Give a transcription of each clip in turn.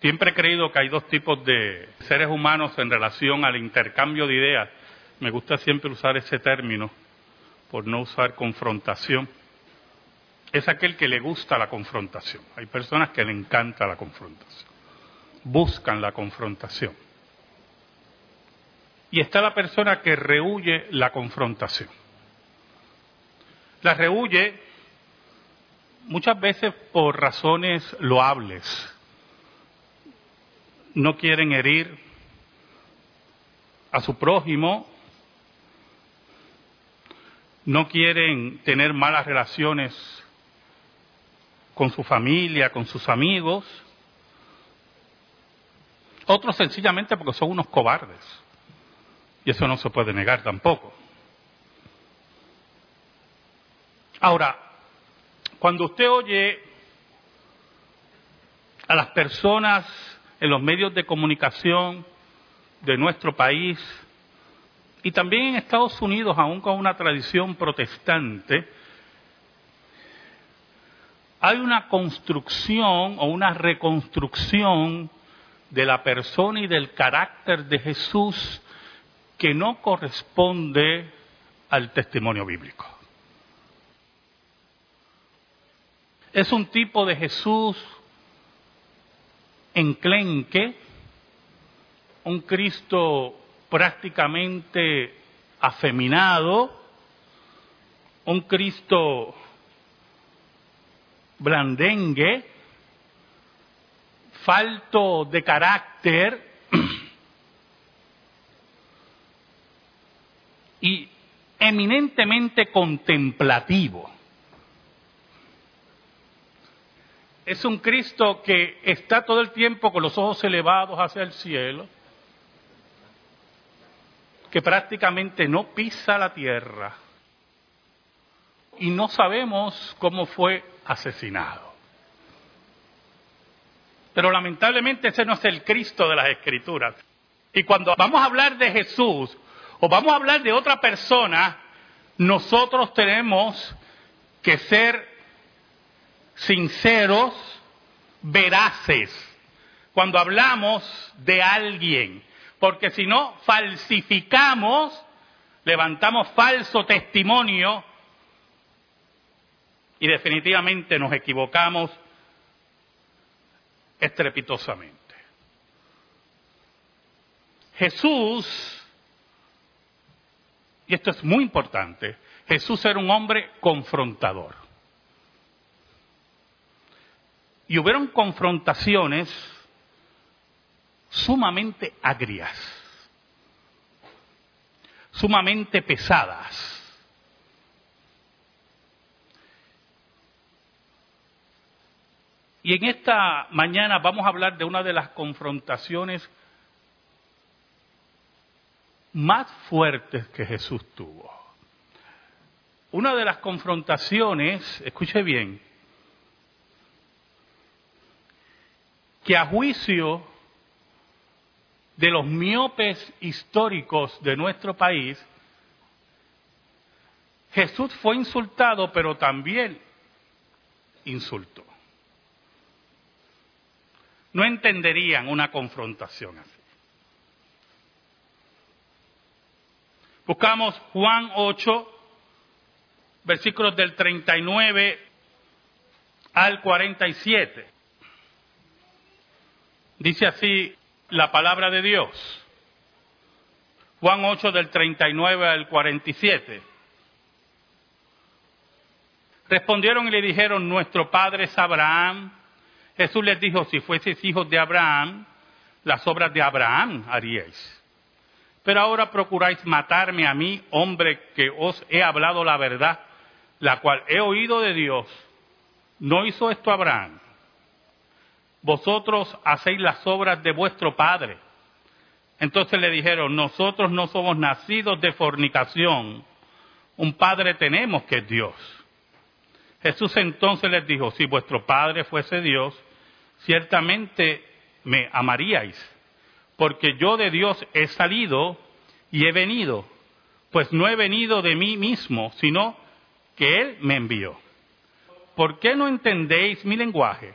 Siempre he creído que hay dos tipos de seres humanos en relación al intercambio de ideas. Me gusta siempre usar ese término por no usar confrontación. Es aquel que le gusta la confrontación. Hay personas que le encanta la confrontación. Buscan la confrontación. Y está la persona que rehuye la confrontación. La rehuye muchas veces por razones loables. No quieren herir a su prójimo, no quieren tener malas relaciones con su familia, con sus amigos. Otros sencillamente porque son unos cobardes. Y eso no se puede negar tampoco. Ahora, cuando usted oye a las personas en los medios de comunicación de nuestro país y también en Estados Unidos, aún con una tradición protestante, hay una construcción o una reconstrucción de la persona y del carácter de Jesús que no corresponde al testimonio bíblico. Es un tipo de Jesús enclenque, un Cristo prácticamente afeminado, un Cristo blandengue, falto de carácter y eminentemente contemplativo. Es un Cristo que está todo el tiempo con los ojos elevados hacia el cielo, que prácticamente no pisa la tierra y no sabemos cómo fue asesinado. Pero lamentablemente ese no es el Cristo de las Escrituras. Y cuando vamos a hablar de Jesús o vamos a hablar de otra persona, nosotros tenemos que ser sinceros, veraces, cuando hablamos de alguien porque si no falsificamos, levantamos falso testimonio y definitivamente nos equivocamos estrepitosamente. Jesús, y esto es muy importante, Jesús era un hombre confrontador. Y hubieron confrontaciones sumamente agrias, sumamente pesadas. Y en esta mañana vamos a hablar de una de las confrontaciones más fuertes que Jesús tuvo. Una de las confrontaciones, escuche bien, que a juicio de los miopes históricos de nuestro país, Jesús fue insultado, pero también insultó. No entenderían una confrontación así. Buscamos Juan 8, versículos del 39 al 47. Dice así la palabra de Dios. Juan 8 del 39 al 47. Respondieron y le dijeron, nuestro padre es Abraham. Jesús les dijo, si fueseis hijos de Abraham, las obras de Abraham haríais. Pero ahora procuráis matarme a mí, hombre que os he hablado la verdad, la cual he oído de Dios. ¿No hizo esto Abraham? Vosotros hacéis las obras de vuestro padre. Entonces le dijeron, nosotros no somos nacidos de fornicación, un padre tenemos que es Dios. Jesús entonces les dijo, si vuestro padre fuese Dios, ciertamente me amaríais, porque yo de Dios he salido y he venido, pues no he venido de mí mismo, sino que Él me envió. ¿Por qué no entendéis mi lenguaje?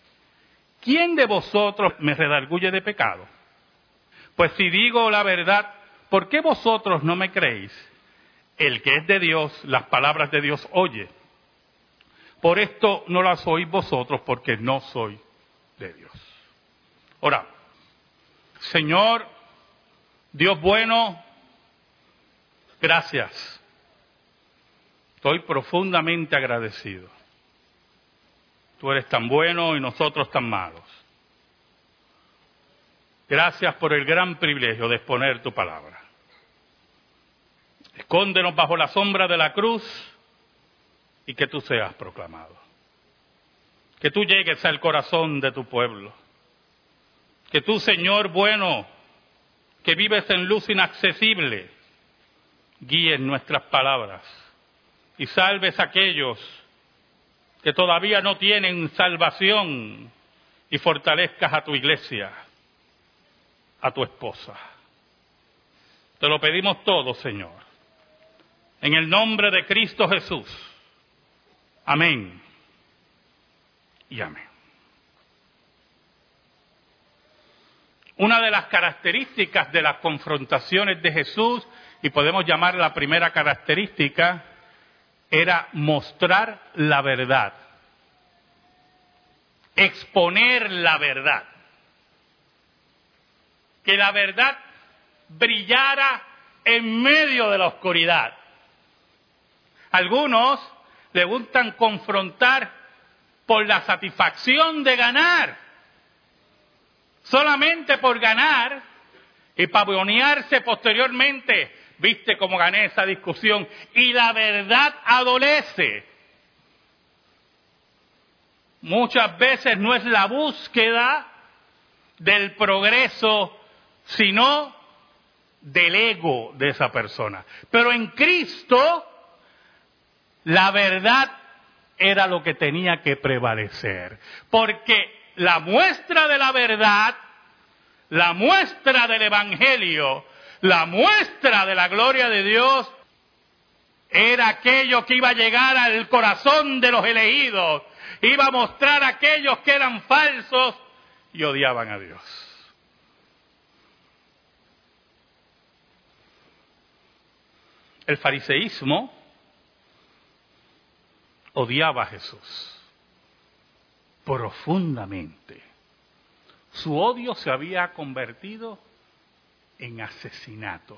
¿Quién de vosotros me redarguye de pecado? Pues si digo la verdad, ¿por qué vosotros no me creéis? El que es de Dios, las palabras de Dios oye. Por esto no las oís vosotros, porque no soy de Dios. Ahora, Señor, Dios bueno, gracias. Estoy profundamente agradecido. Tú eres tan bueno y nosotros tan malos. Gracias por el gran privilegio de exponer tu palabra. Escóndenos bajo la sombra de la cruz y que tú seas proclamado. Que tú llegues al corazón de tu pueblo. Que tú, Señor bueno, que vives en luz inaccesible, guíes nuestras palabras y salves a aquellos que todavía no tienen salvación y fortalezcas a tu iglesia, a tu esposa. Te lo pedimos todo, Señor. En el nombre de Cristo Jesús. Amén. Y amén. Una de las características de las confrontaciones de Jesús, y podemos llamar la primera característica, era mostrar la verdad, exponer la verdad, que la verdad brillara en medio de la oscuridad. Algunos le gustan confrontar por la satisfacción de ganar solamente por ganar y pavonearse posteriormente. Viste cómo gané esa discusión. Y la verdad adolece. Muchas veces no es la búsqueda del progreso, sino del ego de esa persona. Pero en Cristo, la verdad era lo que tenía que prevalecer. Porque la muestra de la verdad, la muestra del Evangelio, la muestra de la gloria de Dios, era aquello que iba a llegar al corazón de los elegidos, iba a mostrar a aquellos que eran falsos y odiaban a Dios. El fariseísmo odiaba a Jesús profundamente. Su odio se había convertido en asesinato.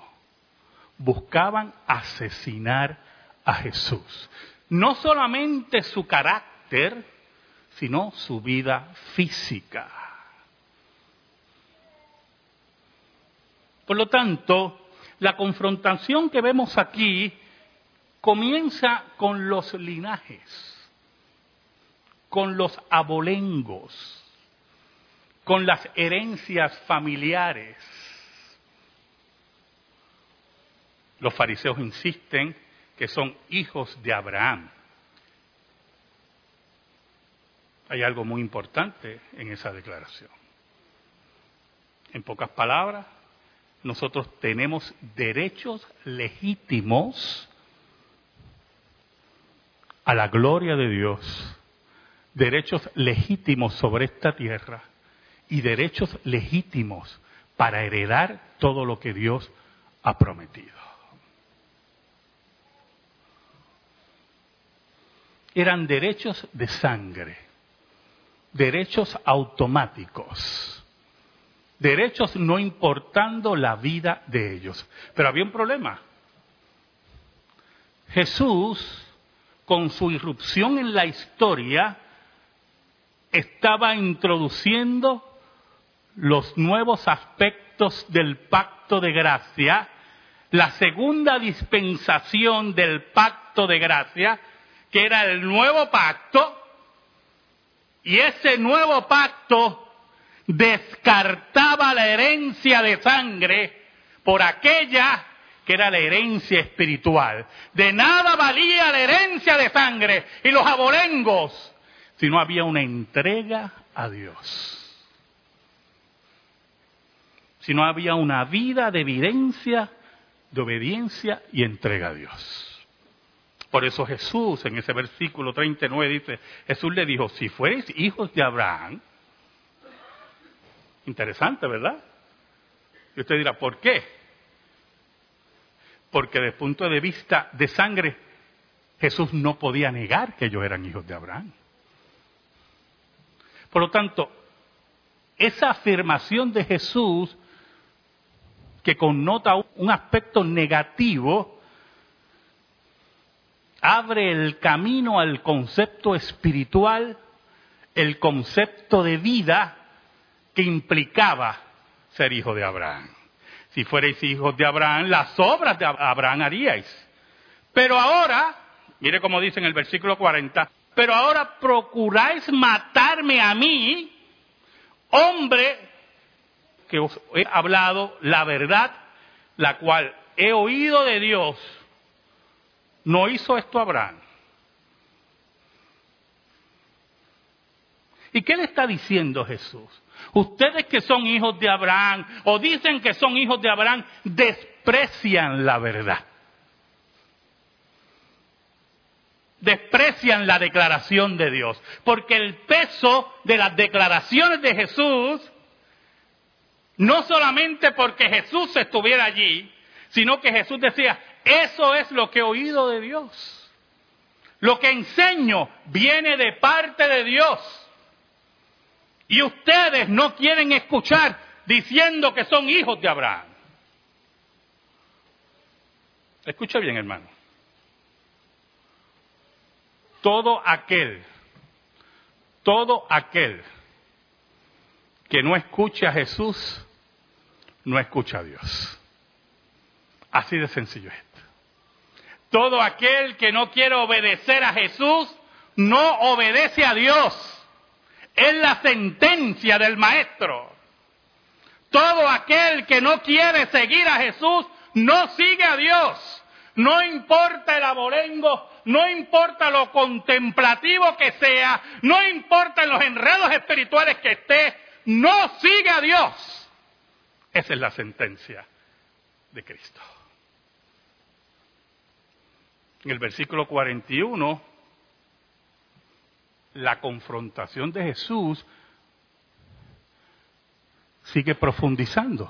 Buscaban asesinar a Jesús. No solamente su carácter, sino su vida física. Por lo tanto, la confrontación que vemos aquí comienza con los linajes con los abolengos, con las herencias familiares. Los fariseos insisten que son hijos de Abraham. Hay algo muy importante en esa declaración. En pocas palabras, nosotros tenemos derechos legítimos a la gloria de Dios derechos legítimos sobre esta tierra y derechos legítimos para heredar todo lo que Dios ha prometido. Eran derechos de sangre, derechos automáticos, derechos no importando la vida de ellos. Pero había un problema. Jesús, con su irrupción en la historia, estaba introduciendo los nuevos aspectos del pacto de gracia, la segunda dispensación del pacto de gracia, que era el nuevo pacto, y ese nuevo pacto descartaba la herencia de sangre por aquella que era la herencia espiritual. De nada valía la herencia de sangre y los abolengos si no había una entrega a Dios. Si no había una vida de evidencia, de obediencia y entrega a Dios. Por eso Jesús en ese versículo 39 dice, Jesús le dijo, si fueres hijos de Abraham, interesante, ¿verdad? Y usted dirá, ¿por qué? Porque desde el punto de vista de sangre, Jesús no podía negar que ellos eran hijos de Abraham. Por lo tanto, esa afirmación de Jesús que connota un aspecto negativo, abre el camino al concepto espiritual, el concepto de vida que implicaba ser hijo de Abraham. Si fuerais hijos de Abraham, las obras de Abraham haríais. Pero ahora, mire cómo dice en el versículo 40, pero ahora procuráis matarme a mí, hombre que os he hablado la verdad, la cual he oído de Dios no hizo esto Abraham. ¿Y qué le está diciendo Jesús? Ustedes que son hijos de Abraham o dicen que son hijos de Abraham, desprecian la verdad. Desprecian la declaración de Dios. Porque el peso de las declaraciones de Jesús, no solamente porque Jesús estuviera allí, sino que Jesús decía, eso es lo que he oído de Dios. Lo que enseño viene de parte de Dios. Y ustedes no quieren escuchar diciendo que son hijos de Abraham. Escucha bien, hermano. Todo aquel, todo aquel que no escuche a Jesús, no escucha a Dios. Así de sencillo es. Todo aquel que no quiere obedecer a Jesús, no obedece a Dios. Es la sentencia del Maestro. Todo aquel que no quiere seguir a Jesús, no sigue a Dios. No importa el abolengo, no importa lo contemplativo que sea, no importa los enredos espirituales que esté, no sigue a Dios. Esa es la sentencia de Cristo. En el versículo 41, la confrontación de Jesús sigue profundizando.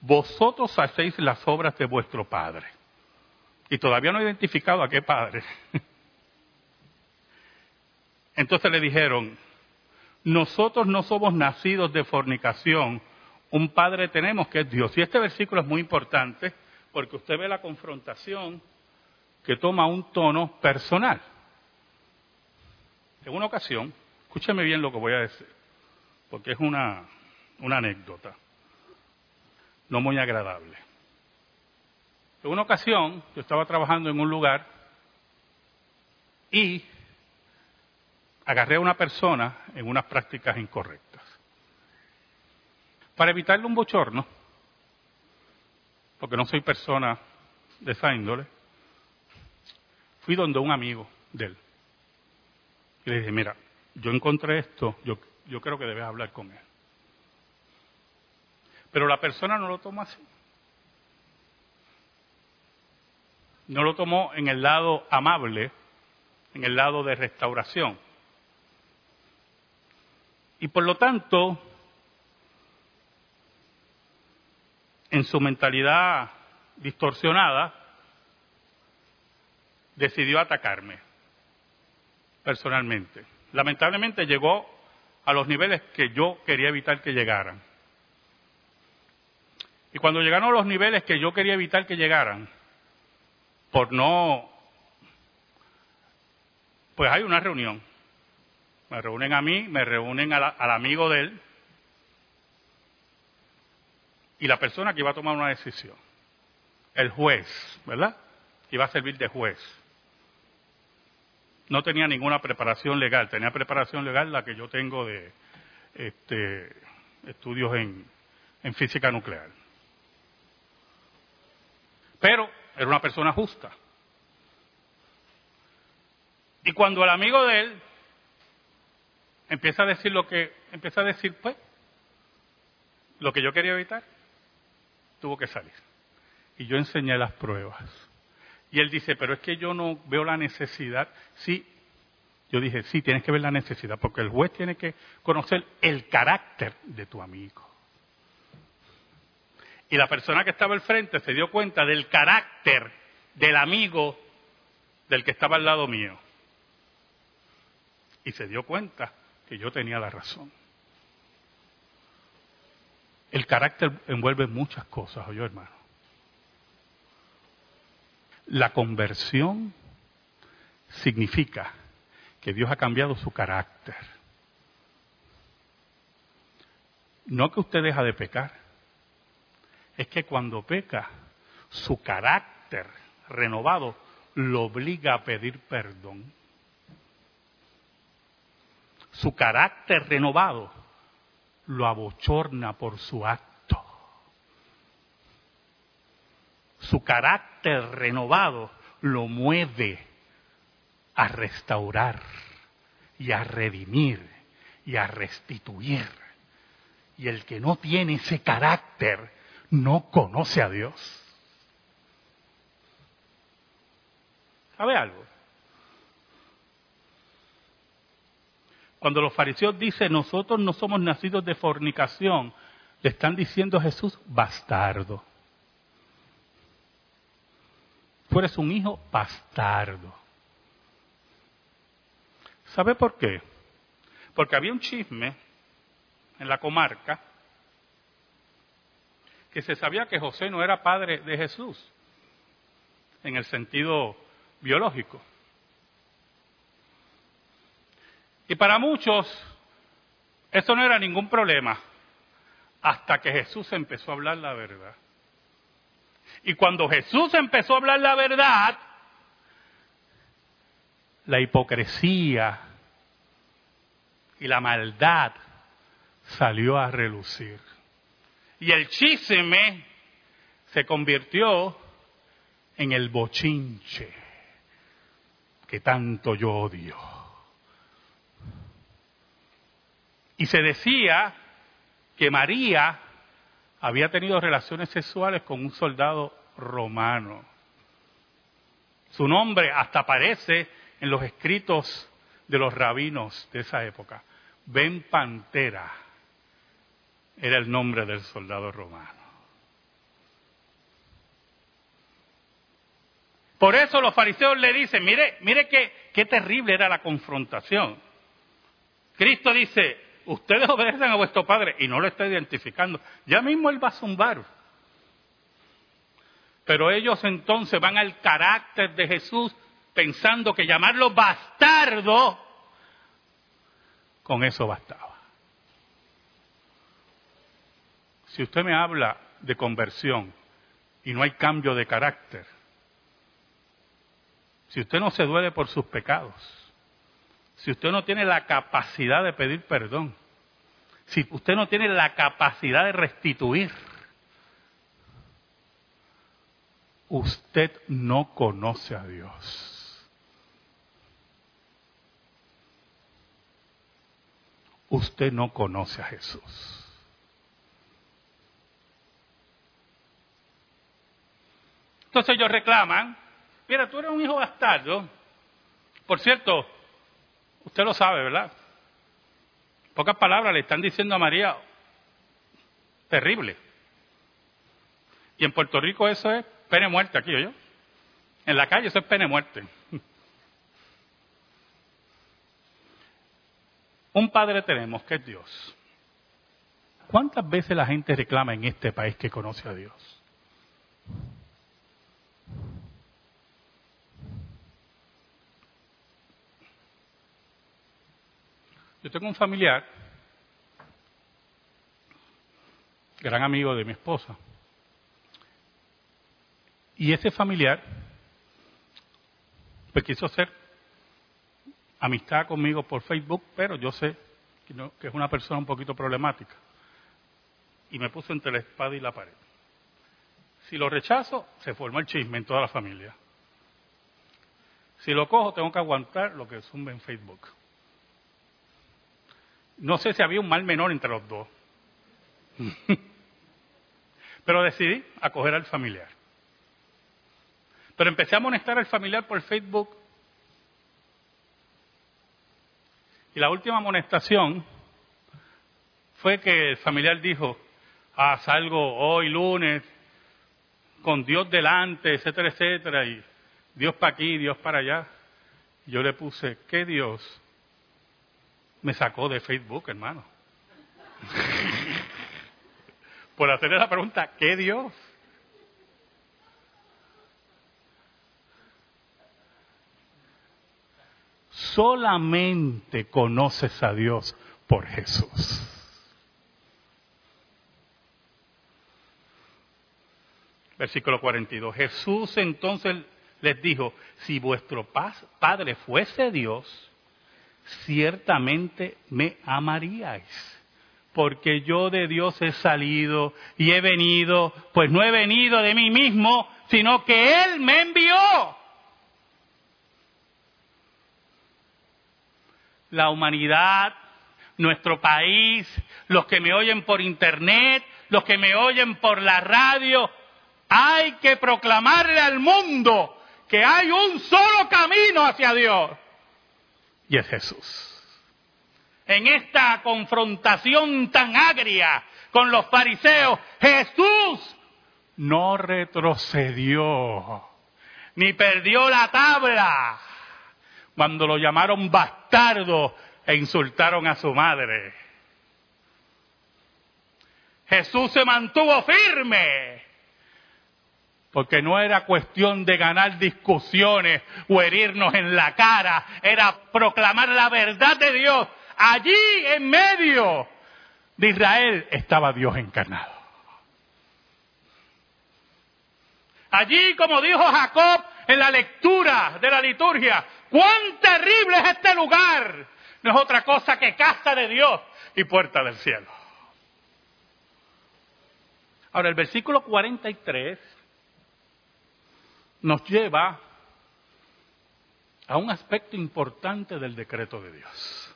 Vosotros hacéis las obras de vuestro Padre. Y todavía no he identificado a qué Padre. Entonces le dijeron, nosotros no somos nacidos de fornicación, un Padre tenemos que es Dios. Y este versículo es muy importante porque usted ve la confrontación que toma un tono personal. En una ocasión, escúcheme bien lo que voy a decir, porque es una, una anécdota, no muy agradable. En una ocasión, yo estaba trabajando en un lugar y agarré a una persona en unas prácticas incorrectas. Para evitarle un bochorno, porque no soy persona de esa índole, fui donde un amigo de él. Y le dije, mira, yo encontré esto, yo, yo creo que debes hablar con él. Pero la persona no lo tomó así. No lo tomó en el lado amable, en el lado de restauración. Y por lo tanto, en su mentalidad distorsionada, decidió atacarme personalmente. Lamentablemente llegó a los niveles que yo quería evitar que llegaran. Y cuando llegaron a los niveles que yo quería evitar que llegaran, por no, pues hay una reunión. Me reúnen a mí, me reúnen al amigo de él, y la persona que iba a tomar una decisión. El juez, ¿verdad? Que iba a servir de juez. No tenía ninguna preparación legal, tenía preparación legal la que yo tengo de, este, estudios en, en física nuclear. Pero era una persona justa. Y cuando el amigo de él empieza a decir lo que empieza a decir, pues, lo que yo quería evitar, tuvo que salir. Y yo enseñé las pruebas. Y él dice, pero es que yo no veo la necesidad. Sí, yo dije, sí, tienes que ver la necesidad, porque el juez tiene que conocer el carácter de tu amigo. Y la persona que estaba al frente se dio cuenta del carácter del amigo del que estaba al lado mío. Y se dio cuenta que yo tenía la razón. El carácter envuelve muchas cosas, oye hermano. La conversión significa que Dios ha cambiado su carácter. No que usted deja de pecar, es que cuando peca, su carácter renovado lo obliga a pedir perdón. Su carácter renovado lo abochorna por su acto. Su carácter renovado lo mueve a restaurar y a redimir y a restituir. Y el que no tiene ese carácter no conoce a Dios. ¿Sabe algo? Cuando los fariseos dicen, nosotros no somos nacidos de fornicación, le están diciendo a Jesús, bastardo. Tú eres un hijo bastardo. ¿Sabe por qué? Porque había un chisme en la comarca que se sabía que José no era padre de Jesús en el sentido biológico. Y para muchos eso no era ningún problema hasta que Jesús empezó a hablar la verdad. Y cuando Jesús empezó a hablar la verdad, la hipocresía y la maldad salió a relucir. Y el chisme se convirtió en el bochinche que tanto yo odio. Y se decía que María había tenido relaciones sexuales con un soldado romano. Su nombre hasta aparece en los escritos de los rabinos de esa época. Ben Pantera era el nombre del soldado romano. Por eso los fariseos le dicen, mire, mire qué, qué terrible era la confrontación. Cristo dice, ustedes obedecen a vuestro padre y no lo está identificando. Ya mismo él va a zumbar. Pero ellos entonces van al carácter de Jesús pensando que llamarlo bastardo, con eso bastaba. Si usted me habla de conversión y no hay cambio de carácter, si usted no se duele por sus pecados, si usted no tiene la capacidad de pedir perdón, si usted no tiene la capacidad de restituir, usted no conoce a Dios. Usted no conoce a Jesús. Entonces ellos reclaman, mira, tú eres un hijo bastardo. Por cierto, Usted lo sabe, ¿verdad? Pocas palabras le están diciendo a María, terrible. Y en Puerto Rico eso es pene muerte aquí, yo. En la calle eso es pene muerte. Un padre tenemos que es Dios. ¿Cuántas veces la gente reclama en este país que conoce a Dios? Yo tengo un familiar, gran amigo de mi esposa, y ese familiar pues quiso hacer amistad conmigo por Facebook, pero yo sé que es una persona un poquito problemática. Y me puso entre la espada y la pared. Si lo rechazo, se forma el chisme en toda la familia. Si lo cojo, tengo que aguantar lo que zumba en Facebook. No sé si había un mal menor entre los dos. Pero decidí acoger al familiar. Pero empecé a amonestar al familiar por Facebook. Y la última amonestación fue que el familiar dijo, ah, salgo hoy lunes con Dios delante, etcétera, etcétera, y Dios para aquí, Dios para allá. Yo le puse, ¿qué Dios me sacó de Facebook, hermano? Por hacerle la pregunta, ¿qué Dios? Solamente conoces a Dios por Jesús. Versículo 42. Jesús entonces les dijo, si vuestro Padre fuese Dios, ciertamente me amaríais, porque yo de Dios he salido y he venido, pues no he venido de mí mismo, sino que Él me envió. La humanidad, nuestro país, los que me oyen por internet, los que me oyen por la radio, hay que proclamarle al mundo que hay un solo camino hacia Dios. Y es Jesús. En esta confrontación tan agria con los fariseos, Jesús no retrocedió, ni perdió la tabla cuando lo llamaron bastardo e insultaron a su madre. Jesús se mantuvo firme porque no era cuestión de ganar discusiones o herirnos en la cara, era proclamar la verdad de Dios. Allí en medio de Israel estaba Dios encarnado. Allí, como dijo Jacob en la lectura de la liturgia, cuán terrible es este lugar. No es otra cosa que casa de Dios y puerta del cielo. Ahora, el versículo 43 nos lleva a un aspecto importante del decreto de Dios.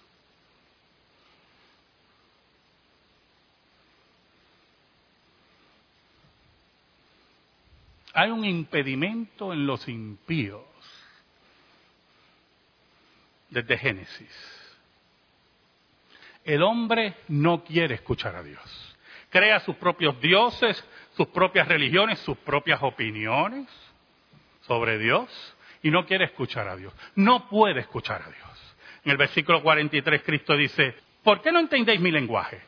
Hay un impedimento en los impíos desde Génesis. El hombre no quiere escuchar a Dios. Crea sus propios dioses, sus propias religiones, sus propias opiniones sobre Dios y no quiere escuchar a Dios. No puede escuchar a Dios. En el versículo 43 Cristo dice, ¿por qué no entendéis mi lenguaje?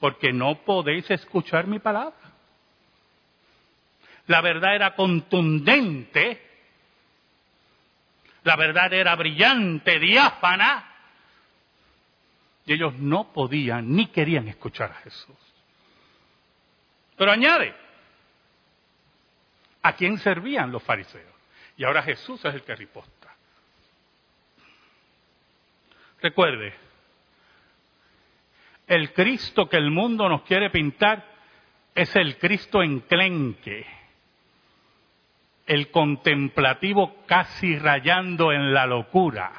Porque no podéis escuchar mi palabra. La verdad era contundente, la verdad era brillante, diáfana, y ellos no podían ni querían escuchar a Jesús. Pero añade, ¿a quién servían los fariseos? Y ahora Jesús es el que riposta. Recuerde, el Cristo que el mundo nos quiere pintar es el Cristo enclenque, el contemplativo casi rayando en la locura.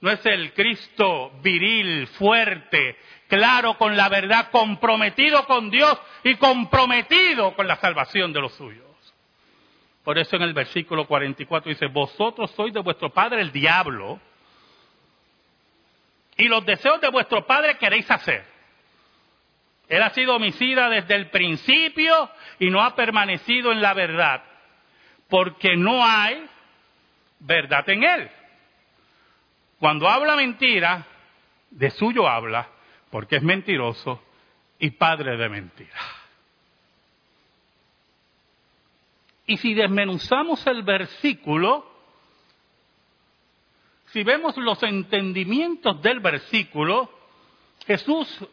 No es el Cristo viril, fuerte, claro con la verdad, comprometido con Dios y comprometido con la salvación de los suyos. Por eso en el versículo 44 dice, vosotros sois de vuestro padre el diablo y los deseos de vuestro padre queréis hacer. Él ha sido homicida desde el principio y no ha permanecido en la verdad, porque no hay verdad en él. Cuando habla mentira, de suyo habla, porque es mentiroso y padre de mentira. Y si desmenuzamos el versículo, si vemos los entendimientos del versículo, Jesús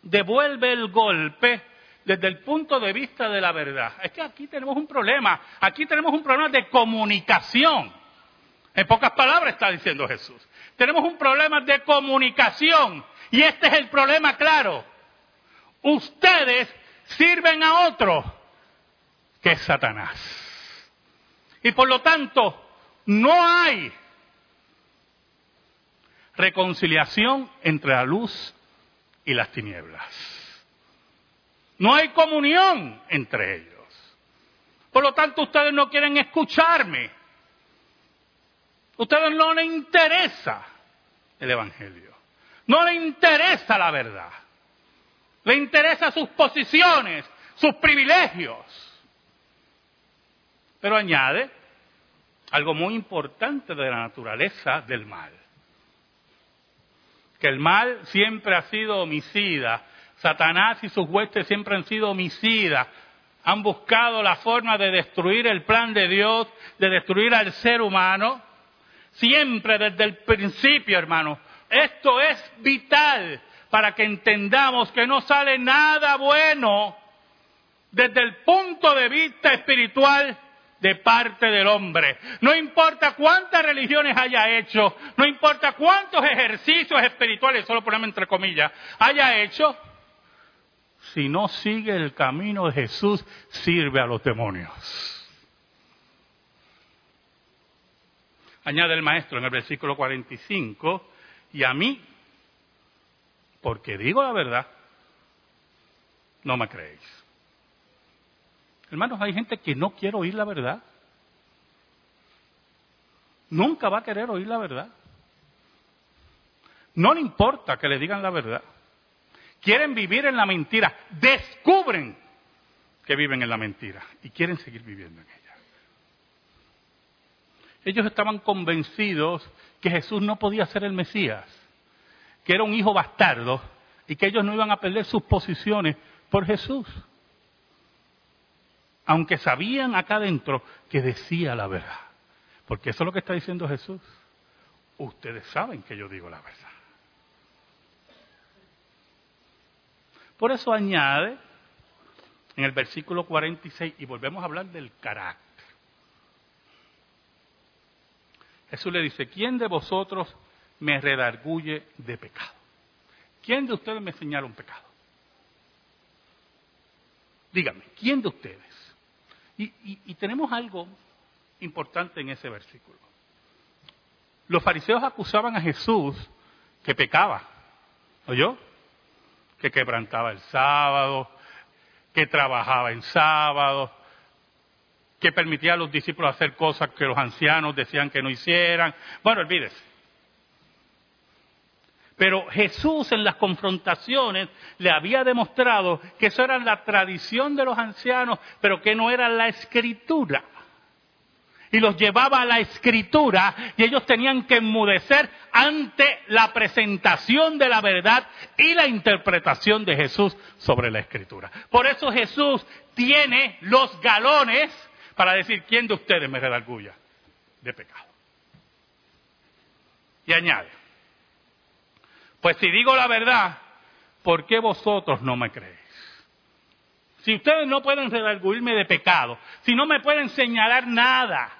devuelve el golpe desde el punto de vista de la verdad. Es que aquí tenemos un problema, aquí tenemos un problema de comunicación. En pocas palabras está diciendo Jesús. Tenemos un problema de comunicación y este es el problema claro. Ustedes sirven a otro que es Satanás. Y por lo tanto, no hay reconciliación entre la luz y las tinieblas. No hay comunión entre ellos. Por lo tanto, ustedes no quieren escucharme. Ustedes no les interesa el Evangelio. No les interesa la verdad. Les interesa sus posiciones, sus privilegios. Pero añade algo muy importante de la naturaleza del mal. Que el mal siempre ha sido homicida. Satanás y sus huestes siempre han sido homicidas. Han buscado la forma de destruir el plan de Dios, de destruir al ser humano. Siempre desde el principio, hermano. Esto es vital para que entendamos que no sale nada bueno desde el punto de vista espiritual de parte del hombre. No importa cuántas religiones haya hecho, no importa cuántos ejercicios espirituales, solo ponemos entre comillas, haya hecho, si no sigue el camino de Jesús, sirve a los demonios. Añade el maestro en el versículo 45, y a mí, porque digo la verdad, no me creéis. Hermanos, hay gente que no quiere oír la verdad. Nunca va a querer oír la verdad. No le importa que le digan la verdad. Quieren vivir en la mentira. Descubren que viven en la mentira y quieren seguir viviendo en ella. Ellos estaban convencidos que Jesús no podía ser el Mesías que era un hijo bastardo y que ellos no iban a perder sus posiciones por Jesús. Aunque sabían acá adentro que decía la verdad. Porque eso es lo que está diciendo Jesús. Ustedes saben que yo digo la verdad. Por eso añade en el versículo 46, y volvemos a hablar del carácter. Jesús le dice, ¿quién de vosotros me redarguye de pecado. ¿Quién de ustedes me señala un pecado? Dígame, ¿quién de ustedes? Y, tenemos algo importante en ese versículo. Los fariseos acusaban a Jesús que pecaba, ¿oyó? Que quebrantaba el sábado, que trabajaba en sábado, que permitía a los discípulos hacer cosas que los ancianos decían que no hicieran. Bueno, olvídese. Pero Jesús en las confrontaciones le había demostrado que eso era la tradición de los ancianos, pero que no era la escritura. Y los llevaba a la escritura y ellos tenían que enmudecer ante la presentación de la verdad y la interpretación de Jesús sobre la escritura. Por eso Jesús tiene los galones para decir quién de ustedes me redarguya de pecado. Y añade, pues si digo la verdad, ¿por qué vosotros no me creéis? Si ustedes no pueden redarguirme de pecado, si no me pueden señalar nada,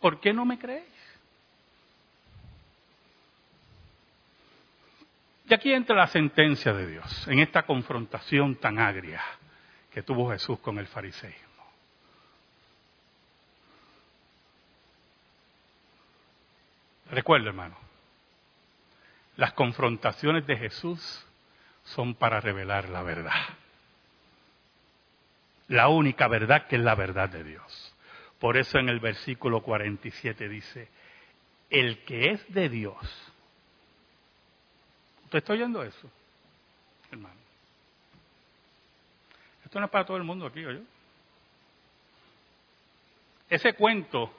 ¿por qué no me creéis? Y aquí entra la sentencia de Dios, en esta confrontación tan agria que tuvo Jesús con el fariseísmo. Recuerda, hermano, las confrontaciones de Jesús son para revelar la verdad. La única verdad que es la verdad de Dios. Por eso en el versículo 47 dice, el que es de Dios. ¿Usted está oyendo eso, hermano? Esto no es para todo el mundo aquí, ¿oye? Ese cuento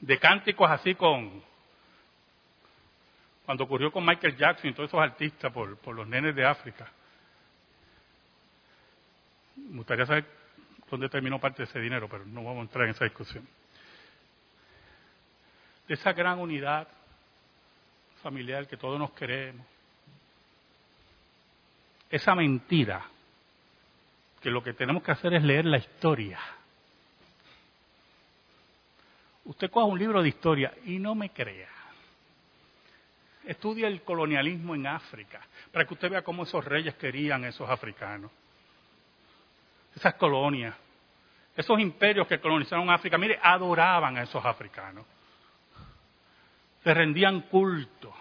de cánticos así con cuando ocurrió con Michael Jackson y todos esos artistas por, los nenes de África. Me gustaría saber dónde terminó parte de ese dinero, pero no vamos a entrar en esa discusión. De esa gran unidad familiar que todos nos queremos. Esa mentira, que lo que tenemos que hacer es leer la historia Usted coja un libro de historia y no me crea. Estudia el colonialismo en África, para que usted vea cómo esos reyes querían a esos africanos. Esas colonias, esos imperios que colonizaron África, mire, adoraban a esos africanos. Le rendían culto.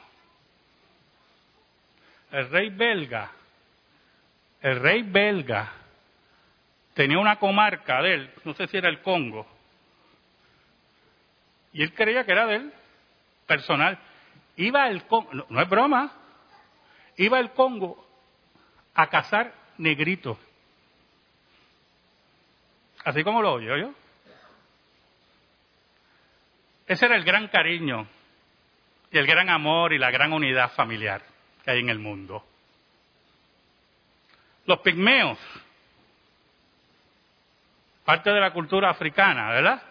El rey belga, el rey belga tenía una comarca de él, no sé si era el Congo, y él creía que era de él, personal. Iba el Congo, no, es broma, iba el Congo a cazar negritos. Así como lo oye yo. Ese era el gran cariño y el gran amor y la gran unidad familiar que hay en el mundo. Los pigmeos, parte de la cultura africana, ¿verdad?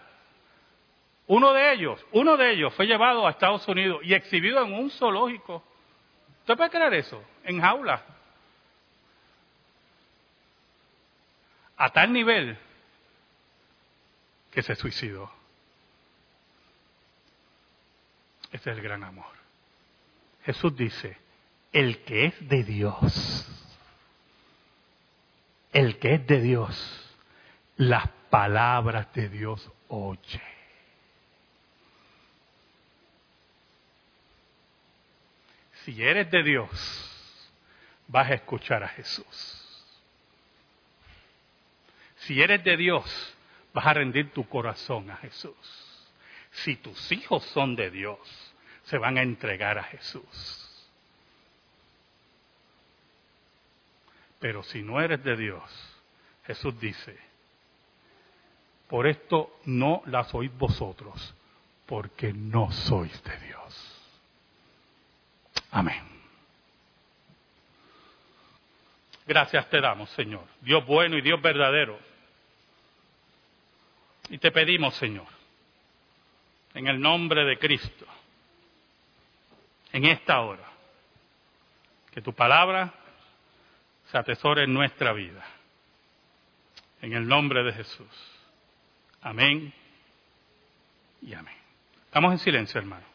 Uno de ellos, uno de ellos fue llevado a Estados Unidos y exhibido en un zoológico. ¿Usted puede creer eso? En jaula. A tal nivel que se suicidó. Ese es el gran amor. Jesús dice, el que es de Dios, el que es de Dios, las palabras de Dios oye. Si eres de Dios, vas a escuchar a Jesús. Si eres de Dios, vas a rendir tu corazón a Jesús. Si tus hijos son de Dios, se van a entregar a Jesús. Pero si no eres de Dios, Jesús dice, por esto no las oís vosotros, porque no sois de Dios. Amén. Gracias te damos, Señor, Dios bueno y Dios verdadero. Y te pedimos, Señor, en el nombre de Cristo, en esta hora, que tu palabra se atesore en nuestra vida. En el nombre de Jesús. Amén y amén. Estamos en silencio, hermano.